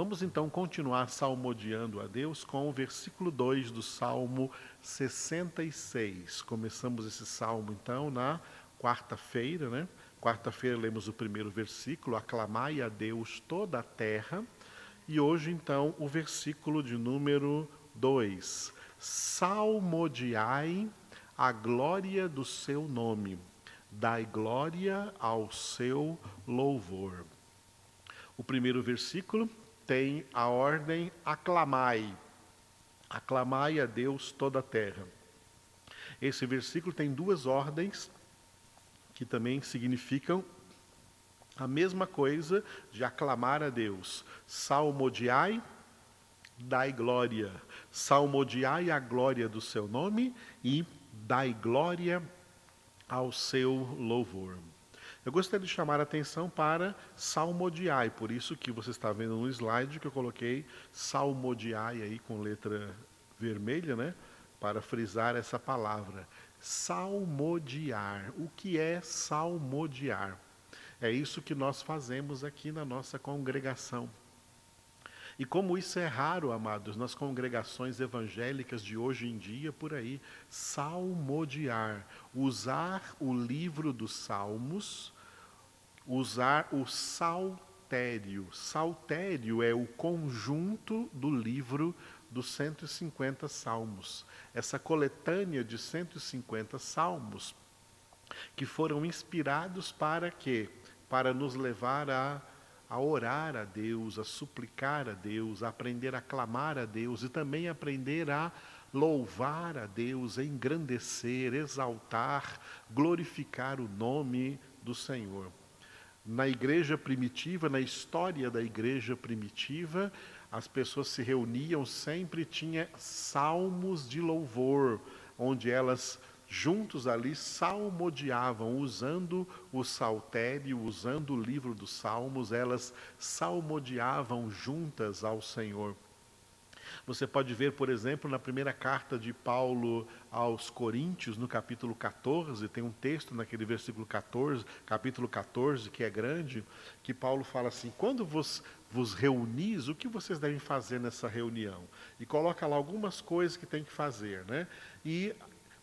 Vamos então continuar salmodiando a Deus com o versículo 2 do Salmo 66. Começamos esse salmo então na quarta-feira, né? Quarta-feira lemos o primeiro versículo, aclamai a Deus toda a terra. E hoje então o versículo de número 2. Salmodiai a glória do seu nome, dai glória ao seu louvor. O primeiro versículo tem a ordem aclamai. Aclamai a Deus toda a terra. Esse versículo tem duas ordens que também significam a mesma coisa de aclamar a Deus. Salmodiai, dai glória. Salmodiai a glória do seu nome e dai glória ao seu louvor. Eu gostaria de chamar a atenção para salmodiai, por isso que você está vendo no slide que eu coloquei salmodiai aí com letra vermelha, né? Para frisar essa palavra. Salmodiar. O que é salmodiar? É isso que nós fazemos aqui na nossa congregação. E como isso é raro, amados, nas congregações evangélicas de hoje em dia, por aí, salmodiar, usar o livro dos Salmos, usar o saltério. Saltério é o conjunto do livro dos 150 salmos. Essa coletânea de 150 salmos que foram inspirados para quê? Para nos levar a a orar a Deus, a suplicar a Deus, a aprender a clamar a Deus e também aprender a louvar a Deus, engrandecer, exaltar, glorificar o nome do Senhor. Na igreja primitiva, na história da igreja primitiva, as pessoas se reuniam sempre tinha salmos de louvor, onde elas juntos ali salmodiavam, usando o saltério, usando o livro dos salmos, elas salmodiavam juntas ao Senhor. Você pode ver, por exemplo, na primeira carta de Paulo aos Coríntios, no capítulo 14, tem um texto naquele versículo 14, capítulo 14, que é grande, que Paulo fala assim: quando vos, vos reunis, o que vocês devem fazer nessa reunião? E coloca lá algumas coisas que tem que fazer, né? E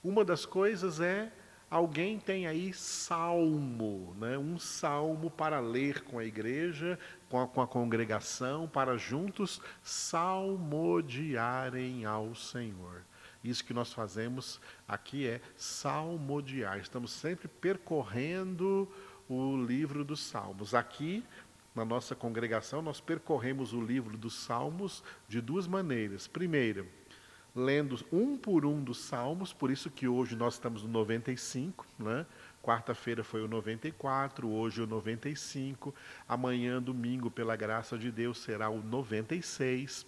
uma das coisas é alguém tem aí salmo, né? um salmo para ler com a igreja, com a, com a congregação, para juntos salmodiarem ao Senhor. Isso que nós fazemos aqui é salmodiar. Estamos sempre percorrendo o livro dos Salmos. Aqui, na nossa congregação, nós percorremos o livro dos Salmos de duas maneiras. Primeiro, lendo um por um dos salmos, por isso que hoje nós estamos no 95, né? Quarta-feira foi o 94, hoje o 95, amanhã, domingo, pela graça de Deus, será o 96.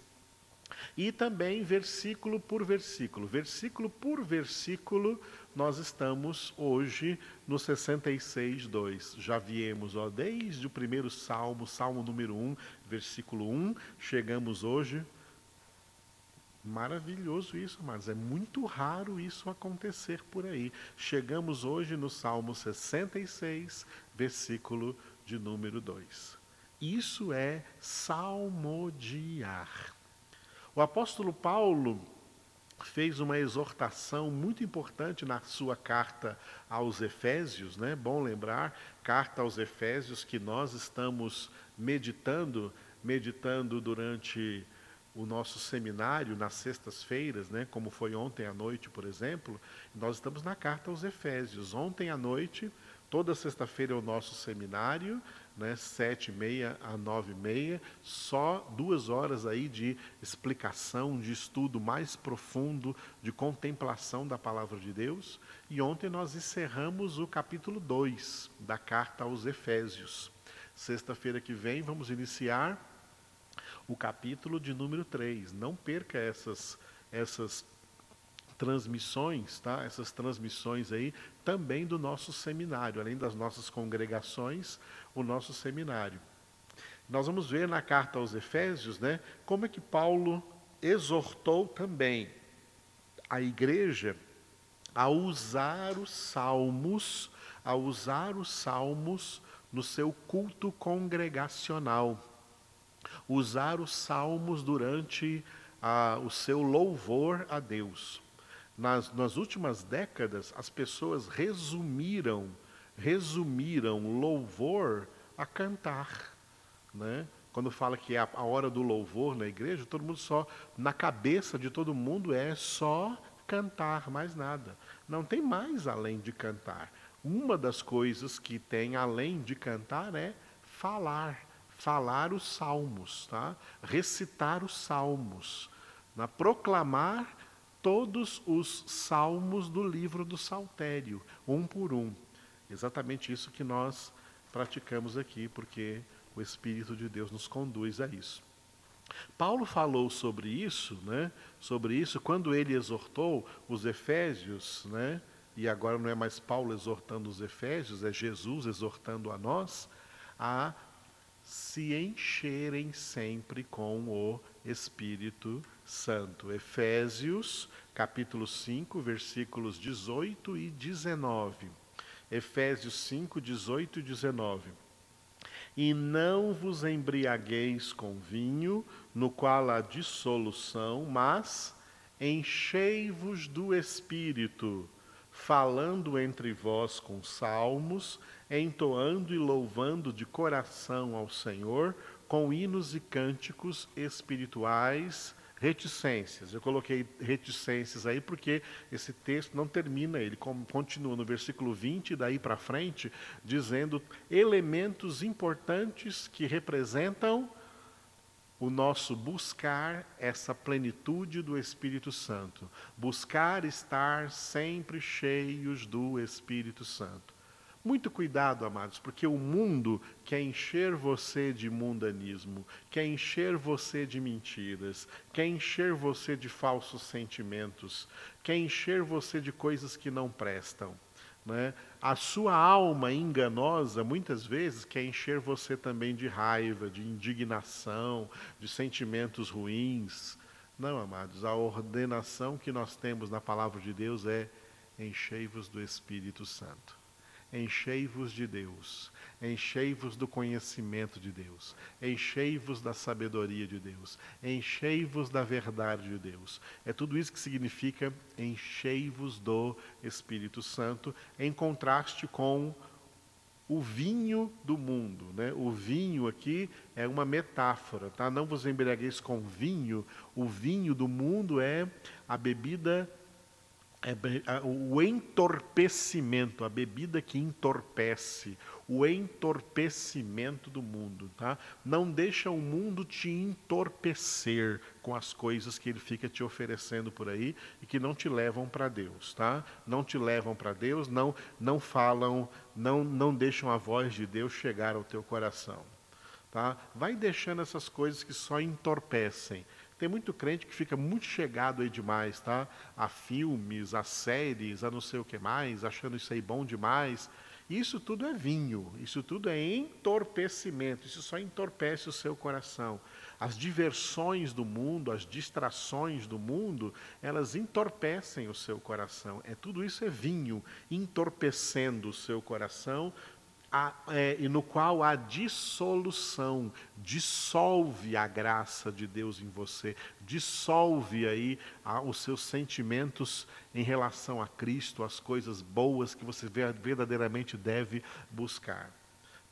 E também versículo por versículo. Versículo por versículo, nós estamos hoje no 66, 2. Já viemos ó, desde o primeiro salmo, salmo número 1, versículo 1, chegamos hoje Maravilhoso isso, mas é muito raro isso acontecer por aí. Chegamos hoje no Salmo 66, versículo de número 2. Isso é salmodiar. O apóstolo Paulo fez uma exortação muito importante na sua carta aos Efésios, né? Bom lembrar, carta aos Efésios que nós estamos meditando, meditando durante o nosso seminário nas sextas-feiras, né, como foi ontem à noite, por exemplo, nós estamos na carta aos Efésios. Ontem à noite, toda sexta-feira é o nosso seminário, né, sete e meia a nove e meia, só duas horas aí de explicação, de estudo mais profundo, de contemplação da palavra de Deus. E ontem nós encerramos o capítulo 2 da carta aos Efésios. Sexta-feira que vem vamos iniciar o capítulo de número 3. Não perca essas, essas transmissões, tá? essas transmissões aí, também do nosso seminário, além das nossas congregações, o nosso seminário. Nós vamos ver na carta aos Efésios, né, como é que Paulo exortou também a igreja a usar os salmos, a usar os salmos no seu culto congregacional. Usar os salmos durante ah, o seu louvor a Deus. Nas, nas últimas décadas, as pessoas resumiram, resumiram louvor a cantar, né? Quando fala que é a, a hora do louvor na igreja, todo mundo só, na cabeça de todo mundo é só cantar, mais nada. Não tem mais além de cantar. Uma das coisas que tem além de cantar é falar, falar os salmos, tá? Recitar os salmos, na proclamar todos os salmos do livro do Saltério, um por um. Exatamente isso que nós praticamos aqui, porque o Espírito de Deus nos conduz a isso. Paulo falou sobre isso, né? Sobre isso quando ele exortou os Efésios, né? E agora não é mais Paulo exortando os Efésios, é Jesus exortando a nós a se encherem sempre com o Espírito Santo. Efésios, capítulo 5, versículos 18 e 19. Efésios 5, 18 e 19. E não vos embriagueis com vinho, no qual há dissolução, mas enchei-vos do Espírito, falando entre vós com salmos, entoando e louvando de coração ao Senhor, com hinos e cânticos espirituais reticências. Eu coloquei reticências aí porque esse texto não termina, ele continua no versículo 20 e daí para frente, dizendo elementos importantes que representam o nosso buscar essa plenitude do Espírito Santo, buscar estar sempre cheios do Espírito Santo. Muito cuidado, amados, porque o mundo quer encher você de mundanismo, quer encher você de mentiras, quer encher você de falsos sentimentos, quer encher você de coisas que não prestam. Né? A sua alma enganosa, muitas vezes, quer encher você também de raiva, de indignação, de sentimentos ruins. Não, amados, a ordenação que nós temos na palavra de Deus é: enchei-vos do Espírito Santo. Enchei-vos de Deus, enchei-vos do conhecimento de Deus, enchei-vos da sabedoria de Deus, enchei-vos da verdade de Deus. É tudo isso que significa enchei-vos do Espírito Santo, em contraste com o vinho do mundo. Né? O vinho aqui é uma metáfora, tá? Não vos embriagueis com vinho. O vinho do mundo é a bebida o entorpecimento, a bebida que entorpece, o entorpecimento do mundo, tá? Não deixa o mundo te entorpecer com as coisas que ele fica te oferecendo por aí e que não te levam para Deus, tá? Não te levam para Deus, não não falam, não não deixam a voz de Deus chegar ao teu coração, tá? Vai deixando essas coisas que só entorpecem tem muito crente que fica muito chegado aí demais, tá? A filmes, a séries, a não sei o que mais, achando isso aí bom demais. Isso tudo é vinho, isso tudo é entorpecimento, isso só entorpece o seu coração. As diversões do mundo, as distrações do mundo, elas entorpecem o seu coração. É tudo isso é vinho, entorpecendo o seu coração, a, é, e no qual a dissolução dissolve a graça de Deus em você, dissolve aí a, os seus sentimentos em relação a Cristo, as coisas boas que você verdadeiramente deve buscar.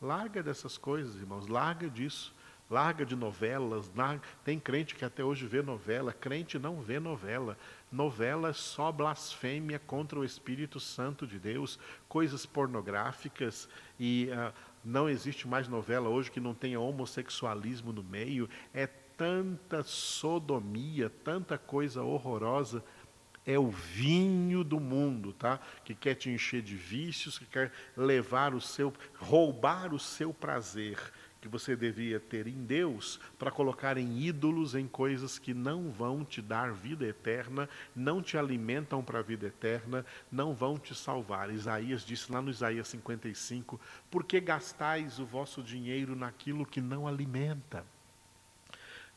Larga dessas coisas, irmãos, larga disso. Larga de novelas. Larga... Tem crente que até hoje vê novela. Crente não vê novela. Novela é só blasfêmia contra o Espírito Santo de Deus, coisas pornográficas e uh, não existe mais novela hoje que não tenha homossexualismo no meio. É tanta sodomia, tanta coisa horrorosa. É o vinho do mundo, tá? Que quer te encher de vícios, que quer levar o seu, roubar o seu prazer que você devia ter em Deus para colocar em ídolos, em coisas que não vão te dar vida eterna, não te alimentam para a vida eterna, não vão te salvar. Isaías disse lá no Isaías 55: Por que gastais o vosso dinheiro naquilo que não alimenta?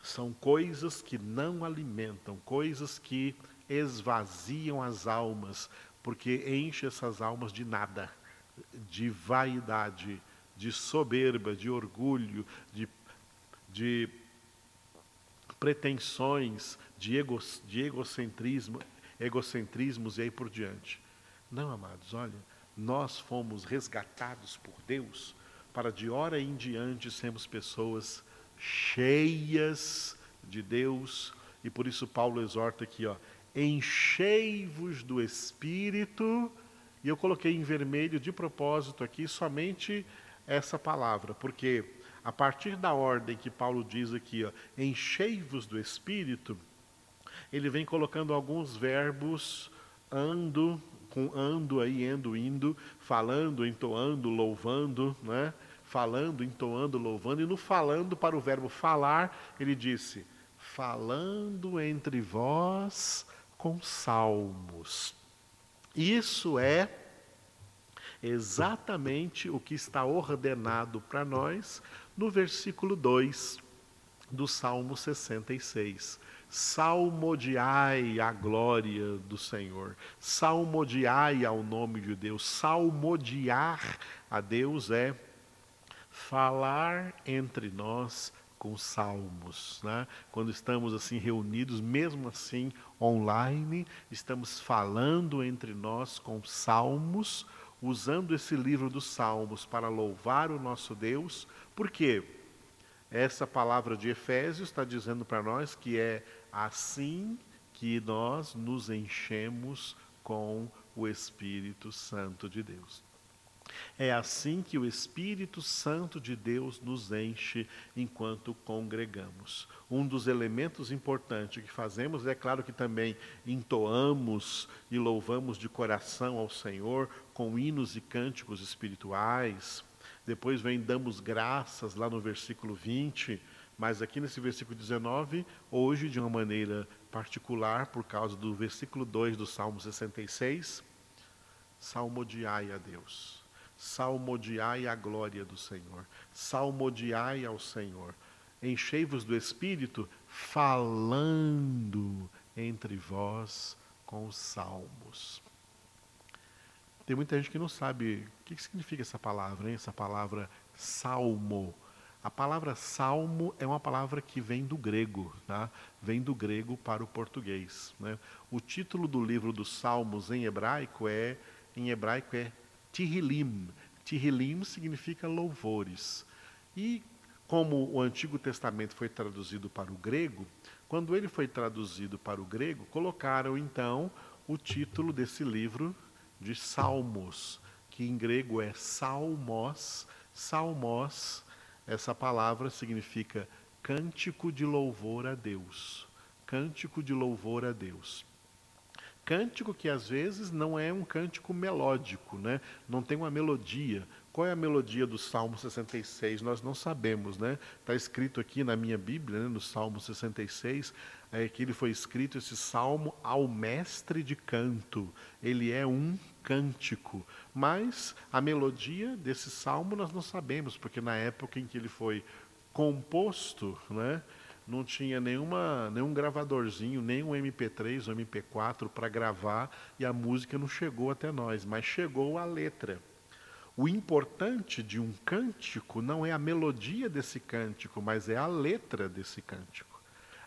São coisas que não alimentam, coisas que esvaziam as almas, porque enche essas almas de nada, de vaidade de soberba, de orgulho, de, de pretensões, de, ego, de egocentrismo, egocentrismos e aí por diante. Não, amados, olha, nós fomos resgatados por Deus para de hora em diante sermos pessoas cheias de Deus, e por isso Paulo exorta aqui, ó, enchei-vos do Espírito, e eu coloquei em vermelho de propósito aqui somente essa palavra, porque a partir da ordem que Paulo diz aqui, enchei-vos do Espírito, ele vem colocando alguns verbos ando, com ando aí, endo, indo, falando, entoando, louvando, né? falando, entoando, louvando, e no falando para o verbo falar, ele disse: falando entre vós com salmos. Isso é exatamente o que está ordenado para nós no versículo 2 do Salmo 66. Salmodiai a glória do Senhor, salmodiai ao nome de Deus, salmodiar a Deus é falar entre nós com salmos. Né? Quando estamos assim reunidos, mesmo assim online, estamos falando entre nós com salmos, usando esse livro dos salmos para louvar o nosso Deus, porque essa palavra de Efésios está dizendo para nós que é assim que nós nos enchemos com o Espírito Santo de Deus. É assim que o Espírito Santo de Deus nos enche enquanto congregamos. Um dos elementos importantes que fazemos é claro que também entoamos e louvamos de coração ao Senhor com hinos e cânticos espirituais. Depois vem damos graças lá no versículo 20, mas aqui nesse versículo 19, hoje de uma maneira particular, por causa do versículo 2 do Salmo 66, salmodiai a Deus salmodiai a glória do Senhor, salmodiai ao Senhor, enchei-vos do Espírito, falando entre vós com os salmos. Tem muita gente que não sabe o que significa essa palavra, hein? essa palavra salmo. A palavra salmo é uma palavra que vem do grego, tá? vem do grego para o português. Né? O título do livro dos Salmos em hebraico é, em hebraico é Tihilim. Tihilim significa louvores. E como o Antigo Testamento foi traduzido para o grego, quando ele foi traduzido para o grego, colocaram então o título desse livro de Salmos, que em grego é Salmos. Salmos, essa palavra significa cântico de louvor a Deus. Cântico de louvor a Deus. Cântico que às vezes não é um cântico melódico, né? não tem uma melodia. Qual é a melodia do Salmo 66? Nós não sabemos, né? Está escrito aqui na minha Bíblia, né, no Salmo 66, é, que ele foi escrito esse salmo ao mestre de canto. Ele é um cântico. Mas a melodia desse salmo nós não sabemos, porque na época em que ele foi composto, né? não tinha nenhuma, nenhum gravadorzinho, nem um MP3 ou MP4 para gravar e a música não chegou até nós, mas chegou a letra. O importante de um cântico não é a melodia desse cântico, mas é a letra desse cântico.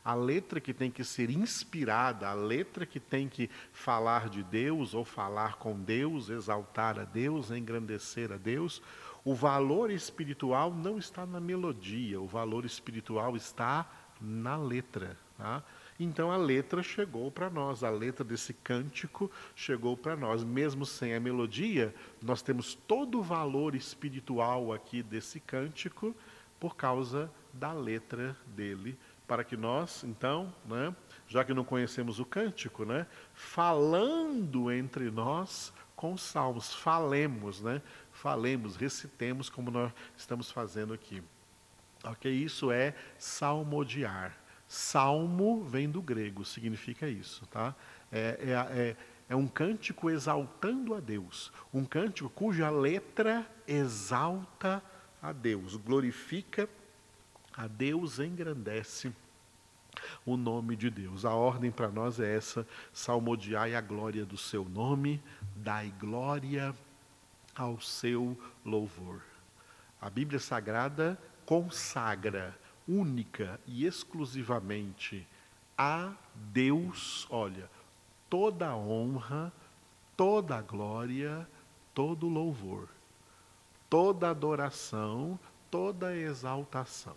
A letra que tem que ser inspirada, a letra que tem que falar de Deus ou falar com Deus, exaltar a Deus, engrandecer a Deus. O valor espiritual não está na melodia, o valor espiritual está na letra. Tá? Então a letra chegou para nós, a letra desse cântico chegou para nós. Mesmo sem a melodia, nós temos todo o valor espiritual aqui desse cântico por causa da letra dele, para que nós, então, né, já que não conhecemos o cântico, né, falando entre nós com os salmos, falemos, né, falemos, recitemos como nós estamos fazendo aqui. Ok? Isso é salmodiar. Salmo vem do grego, significa isso. Tá? É, é, é, é um cântico exaltando a Deus. Um cântico cuja letra exalta a Deus, glorifica a Deus, engrandece o nome de Deus. A ordem para nós é essa: salmodiai a glória do seu nome, dai glória ao seu louvor. A Bíblia Sagrada consagra única e exclusivamente a Deus, olha, toda a honra, toda a glória, todo louvor, toda adoração, toda exaltação.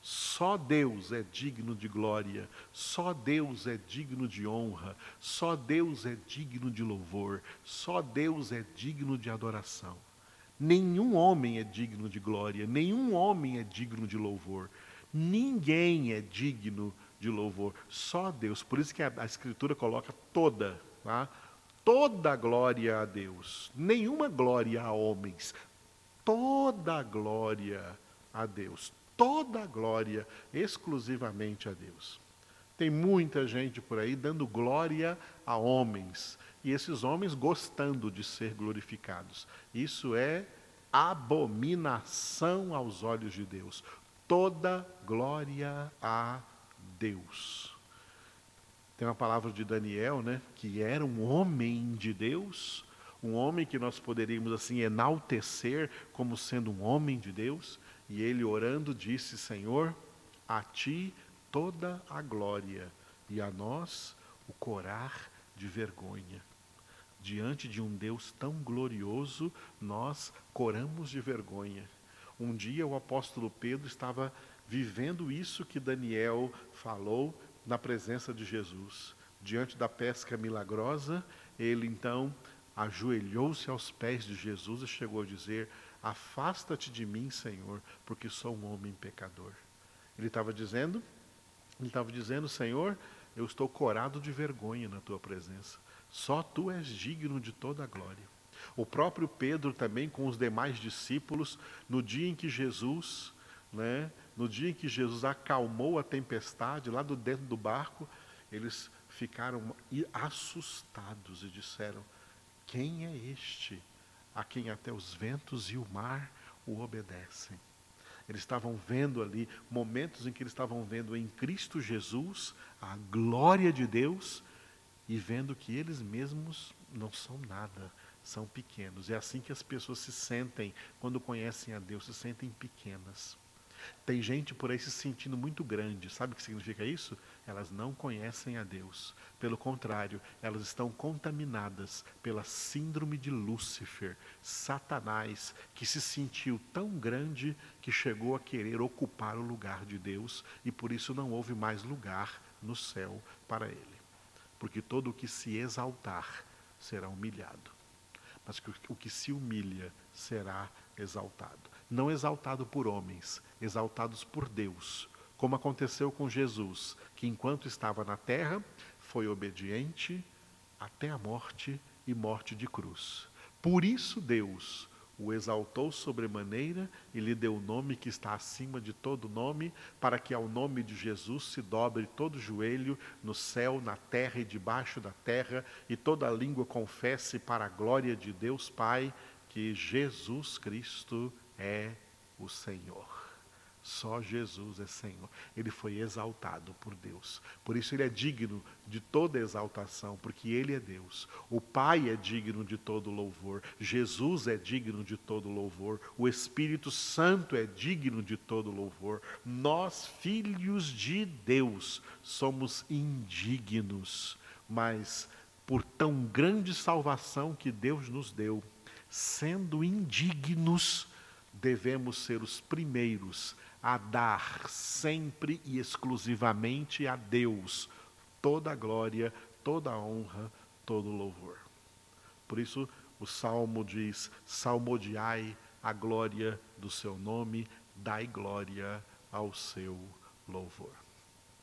Só Deus é digno de glória, só Deus é digno de honra, só Deus é digno de louvor, só Deus é digno de adoração. Nenhum homem é digno de glória, nenhum homem é digno de louvor, ninguém é digno de louvor, só Deus. Por isso que a, Escritura coloca toda, tá? toda glória a Deus, nenhuma glória a homens, toda glória a Deus, toda glória exclusivamente a Deus. Tem muita gente por aí dando glória a homens e esses homens gostando de ser glorificados. Isso é abominação aos olhos de Deus. Toda glória a Deus. Tem uma palavra de Daniel, né, que era um homem de Deus, um homem que nós poderíamos assim enaltecer como sendo um homem de Deus, e ele orando disse: Senhor, a ti toda a glória e a nós o corar de vergonha. Diante de um Deus tão glorioso, nós coramos de vergonha. Um dia o apóstolo Pedro estava vivendo isso que Daniel falou na presença de Jesus. Diante da pesca milagrosa, ele então ajoelhou-se aos pés de Jesus e chegou a dizer: Afasta-te de mim, Senhor, porque sou um homem pecador. Ele estava dizendo, ele estava dizendo, Senhor, eu estou corado de vergonha na tua presença. Só tu és digno de toda a glória. O próprio Pedro também com os demais discípulos, no dia em que Jesus, né, no dia em que Jesus acalmou a tempestade lá do dentro do barco, eles ficaram assustados e disseram: Quem é este a quem até os ventos e o mar o obedecem. Eles estavam vendo ali momentos em que eles estavam vendo em Cristo Jesus a glória de Deus e vendo que eles mesmos não são nada, são pequenos. É assim que as pessoas se sentem quando conhecem a Deus, se sentem pequenas. Tem gente por aí se sentindo muito grande. Sabe o que significa isso? Elas não conhecem a Deus. Pelo contrário, elas estão contaminadas pela síndrome de Lúcifer, Satanás, que se sentiu tão grande que chegou a querer ocupar o lugar de Deus e por isso não houve mais lugar no céu para ele. Porque todo o que se exaltar será humilhado, mas o que se humilha será exaltado não exaltado por homens, exaltados por Deus, como aconteceu com Jesus, que enquanto estava na terra, foi obediente até a morte e morte de cruz. Por isso Deus o exaltou sobremaneira e lhe deu o nome que está acima de todo nome, para que ao nome de Jesus se dobre todo joelho no céu, na terra e debaixo da terra, e toda língua confesse para a glória de Deus Pai que Jesus Cristo é o Senhor. Só Jesus é Senhor. Ele foi exaltado por Deus. Por isso ele é digno de toda exaltação, porque ele é Deus. O Pai é digno de todo louvor. Jesus é digno de todo louvor. O Espírito Santo é digno de todo louvor. Nós, filhos de Deus, somos indignos, mas por tão grande salvação que Deus nos deu, sendo indignos, devemos ser os primeiros a dar sempre e exclusivamente a Deus toda a glória, toda a honra, todo o louvor. Por isso, o salmo diz: salmodiai a glória do seu nome, dai glória ao seu louvor.